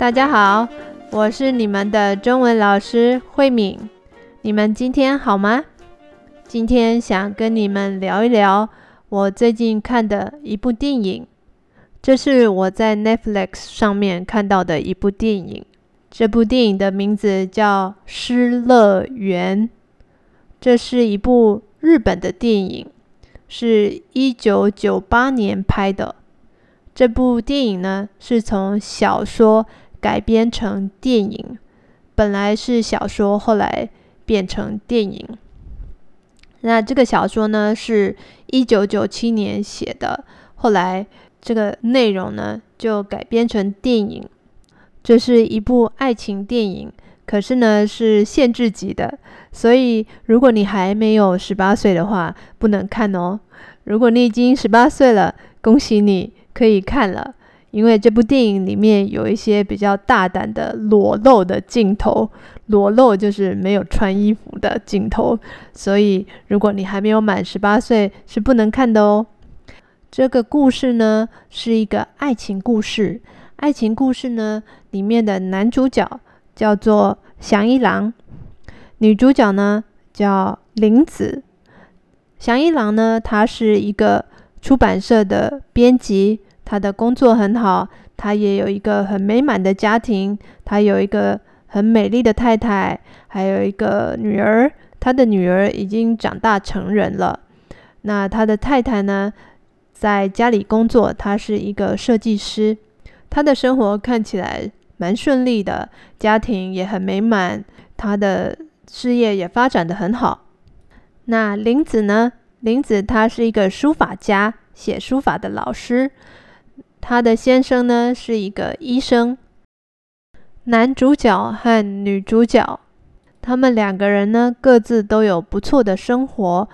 大家好，我是你们的中文老师慧敏。你们今天好吗？今天想跟你们聊一聊我最近看的一部电影。这是我在 Netflix 上面看到的一部电影。这部电影的名字叫《失乐园》。这是一部日本的电影，是一九九八年拍的。这部电影呢，是从小说。改编成电影，本来是小说，后来变成电影。那这个小说呢，是一九九七年写的，后来这个内容呢就改编成电影。这是一部爱情电影，可是呢是限制级的，所以如果你还没有十八岁的话，不能看哦。如果你已经十八岁了，恭喜你可以看了。因为这部电影里面有一些比较大胆的裸露的镜头，裸露就是没有穿衣服的镜头，所以如果你还没有满十八岁是不能看的哦。这个故事呢是一个爱情故事，爱情故事呢里面的男主角叫做祥一郎，女主角呢叫林子。祥一郎呢，他是一个出版社的编辑。他的工作很好，他也有一个很美满的家庭，他有一个很美丽的太太，还有一个女儿。他的女儿已经长大成人了。那他的太太呢，在家里工作，他是一个设计师。他的生活看起来蛮顺利的，家庭也很美满，他的事业也发展的很好。那林子呢？林子他是一个书法家，写书法的老师。他的先生呢是一个医生。男主角和女主角，他们两个人呢各自都有不错的生活，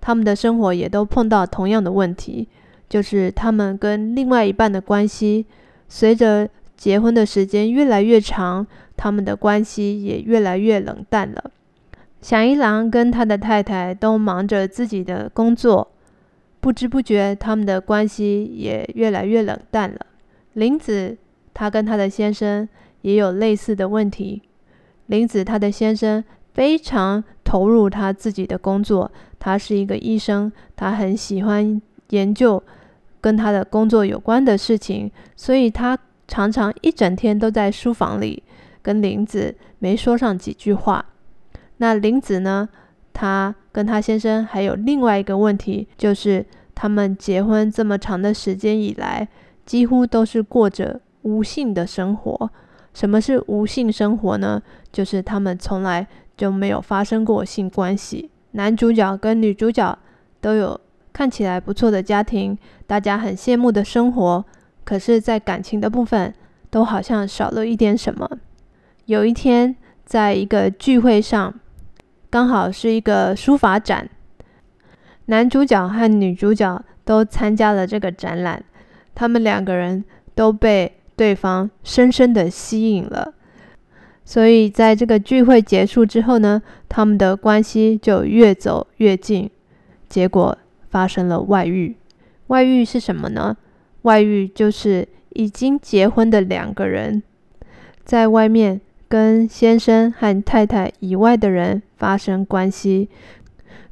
他们的生活也都碰到同样的问题，就是他们跟另外一半的关系，随着结婚的时间越来越长，他们的关系也越来越冷淡了。响一郎跟他的太太都忙着自己的工作。不知不觉，他们的关系也越来越冷淡了。林子，她跟她的先生也有类似的问题。林子，她的先生非常投入他自己的工作，他是一个医生，他很喜欢研究跟他的工作有关的事情，所以他常常一整天都在书房里，跟林子没说上几句话。那林子呢？他跟他先生还有另外一个问题，就是他们结婚这么长的时间以来，几乎都是过着无性的生活。什么是无性生活呢？就是他们从来就没有发生过性关系。男主角跟女主角都有看起来不错的家庭，大家很羡慕的生活，可是，在感情的部分，都好像少了一点什么。有一天，在一个聚会上。刚好是一个书法展，男主角和女主角都参加了这个展览，他们两个人都被对方深深的吸引了，所以在这个聚会结束之后呢，他们的关系就越走越近，结果发生了外遇。外遇是什么呢？外遇就是已经结婚的两个人在外面。跟先生和太太以外的人发生关系，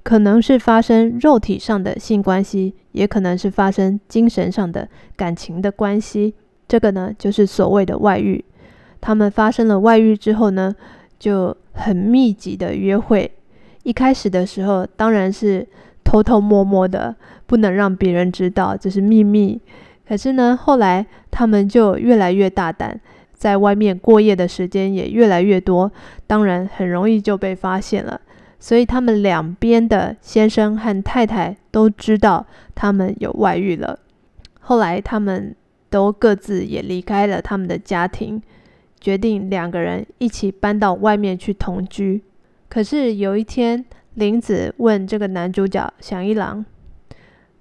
可能是发生肉体上的性关系，也可能是发生精神上的感情的关系。这个呢，就是所谓的外遇。他们发生了外遇之后呢，就很密集的约会。一开始的时候，当然是偷偷摸摸的，不能让别人知道，这是秘密。可是呢，后来他们就越来越大胆。在外面过夜的时间也越来越多，当然很容易就被发现了。所以他们两边的先生和太太都知道他们有外遇了。后来他们都各自也离开了他们的家庭，决定两个人一起搬到外面去同居。可是有一天，林子问这个男主角祥一郎：“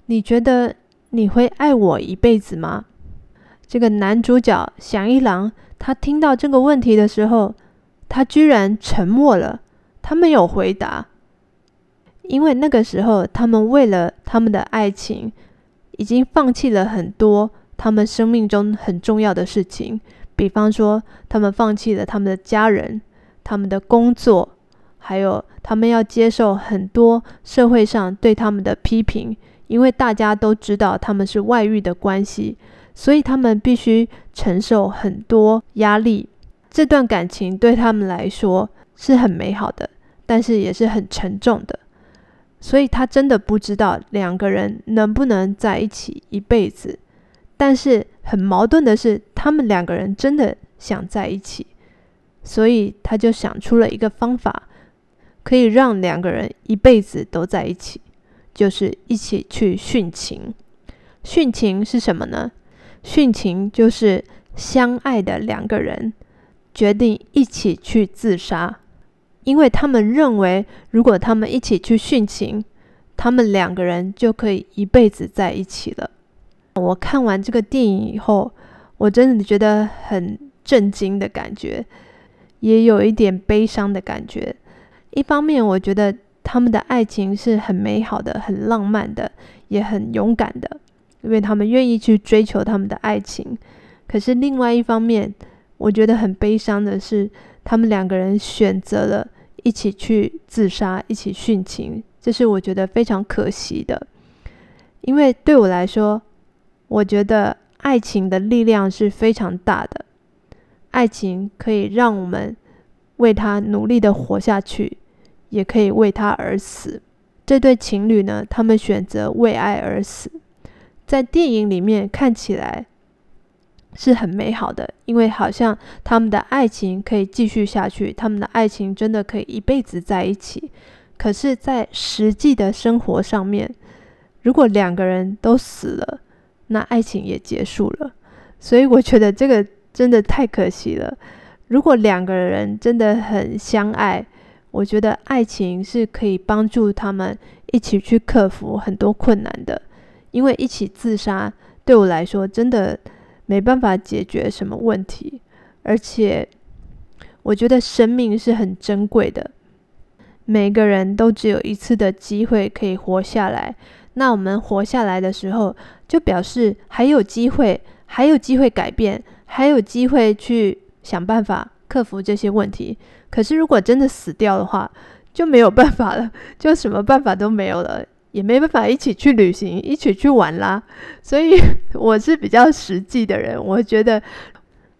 你觉得你会爱我一辈子吗？”这个男主角祥一郎。他听到这个问题的时候，他居然沉默了。他没有回答，因为那个时候他们为了他们的爱情，已经放弃了很多他们生命中很重要的事情，比方说，他们放弃了他们的家人、他们的工作，还有他们要接受很多社会上对他们的批评，因为大家都知道他们是外遇的关系，所以他们必须承受很多压力。这段感情对他们来说是很美好的，但是也是很沉重的。所以他真的不知道两个人能不能在一起一辈子。但是很矛盾的是，他们两个人真的想在一起，所以他就想出了一个方法，可以让两个人一辈子都在一起，就是一起去殉情。殉情是什么呢？殉情就是相爱的两个人决定一起去自杀，因为他们认为，如果他们一起去殉情，他们两个人就可以一辈子在一起了。我看完这个电影以后，我真的觉得很震惊的感觉，也有一点悲伤的感觉。一方面，我觉得他们的爱情是很美好的、很浪漫的，也很勇敢的，因为他们愿意去追求他们的爱情。可是另外一方面，我觉得很悲伤的是，他们两个人选择了一起去自杀、一起殉情，这是我觉得非常可惜的。因为对我来说，我觉得爱情的力量是非常大的，爱情可以让我们为他努力的活下去，也可以为他而死。这对情侣呢，他们选择为爱而死，在电影里面看起来是很美好的，因为好像他们的爱情可以继续下去，他们的爱情真的可以一辈子在一起。可是，在实际的生活上面，如果两个人都死了，那爱情也结束了，所以我觉得这个真的太可惜了。如果两个人真的很相爱，我觉得爱情是可以帮助他们一起去克服很多困难的。因为一起自杀对我来说真的没办法解决什么问题，而且我觉得生命是很珍贵的，每个人都只有一次的机会可以活下来。那我们活下来的时候，就表示还有机会，还有机会改变，还有机会去想办法克服这些问题。可是如果真的死掉的话，就没有办法了，就什么办法都没有了，也没办法一起去旅行，一起去玩啦。所以 我是比较实际的人，我觉得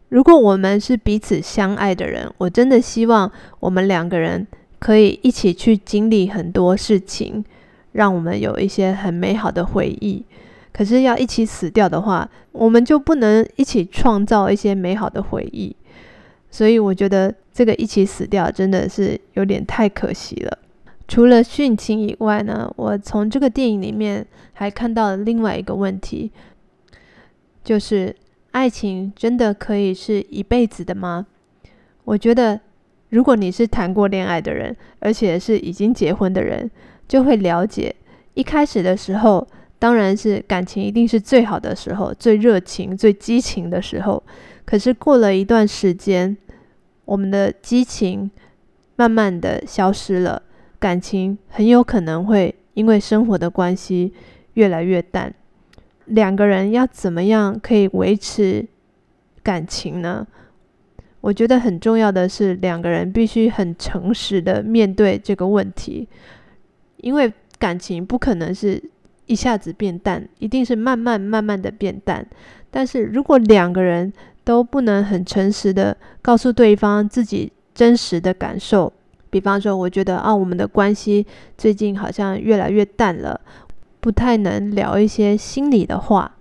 如果我们是彼此相爱的人，我真的希望我们两个人可以一起去经历很多事情。让我们有一些很美好的回忆，可是要一起死掉的话，我们就不能一起创造一些美好的回忆。所以我觉得这个一起死掉真的是有点太可惜了。除了殉情以外呢，我从这个电影里面还看到了另外一个问题，就是爱情真的可以是一辈子的吗？我觉得，如果你是谈过恋爱的人，而且是已经结婚的人。就会了解，一开始的时候，当然是感情一定是最好的时候，最热情、最激情的时候。可是过了一段时间，我们的激情慢慢的消失了，感情很有可能会因为生活的关系越来越淡。两个人要怎么样可以维持感情呢？我觉得很重要的是，两个人必须很诚实的面对这个问题。因为感情不可能是一下子变淡，一定是慢慢慢慢的变淡。但是如果两个人都不能很诚实的告诉对方自己真实的感受，比方说，我觉得啊，我们的关系最近好像越来越淡了，不太能聊一些心里的话。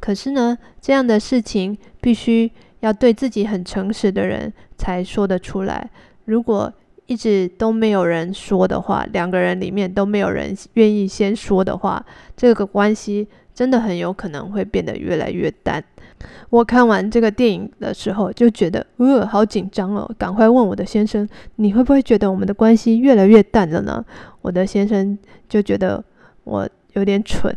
可是呢，这样的事情必须要对自己很诚实的人才说得出来。如果一直都没有人说的话，两个人里面都没有人愿意先说的话，这个关系真的很有可能会变得越来越淡。我看完这个电影的时候就觉得，呃，好紧张哦，赶快问我的先生，你会不会觉得我们的关系越来越淡了呢？我的先生就觉得我有点蠢，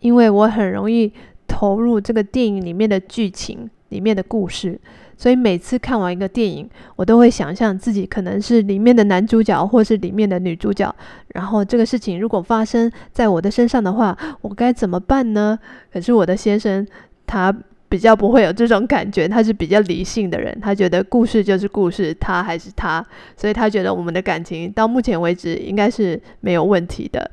因为我很容易投入这个电影里面的剧情里面的故事。所以每次看完一个电影，我都会想象自己可能是里面的男主角，或是里面的女主角。然后这个事情如果发生在我的身上的话，我该怎么办呢？可是我的先生他比较不会有这种感觉，他是比较理性的人，他觉得故事就是故事，他还是他，所以他觉得我们的感情到目前为止应该是没有问题的。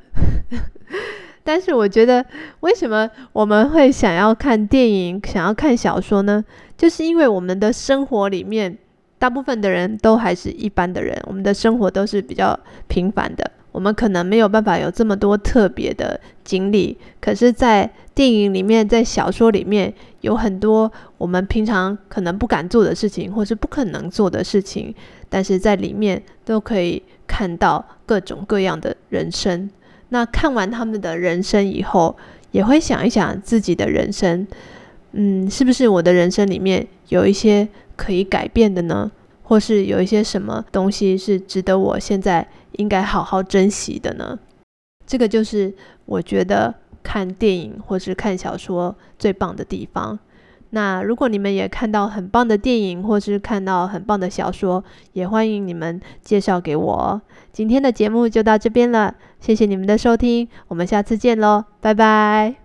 但是我觉得，为什么我们会想要看电影、想要看小说呢？就是因为我们的生活里面，大部分的人都还是一般的人，我们的生活都是比较平凡的。我们可能没有办法有这么多特别的经历，可是，在电影里面，在小说里面，有很多我们平常可能不敢做的事情，或是不可能做的事情，但是在里面都可以看到各种各样的人生。那看完他们的人生以后，也会想一想自己的人生，嗯，是不是我的人生里面有一些可以改变的呢？或是有一些什么东西是值得我现在应该好好珍惜的呢？这个就是我觉得看电影或是看小说最棒的地方。那如果你们也看到很棒的电影或是看到很棒的小说，也欢迎你们介绍给我。今天的节目就到这边了，谢谢你们的收听，我们下次见喽，拜拜。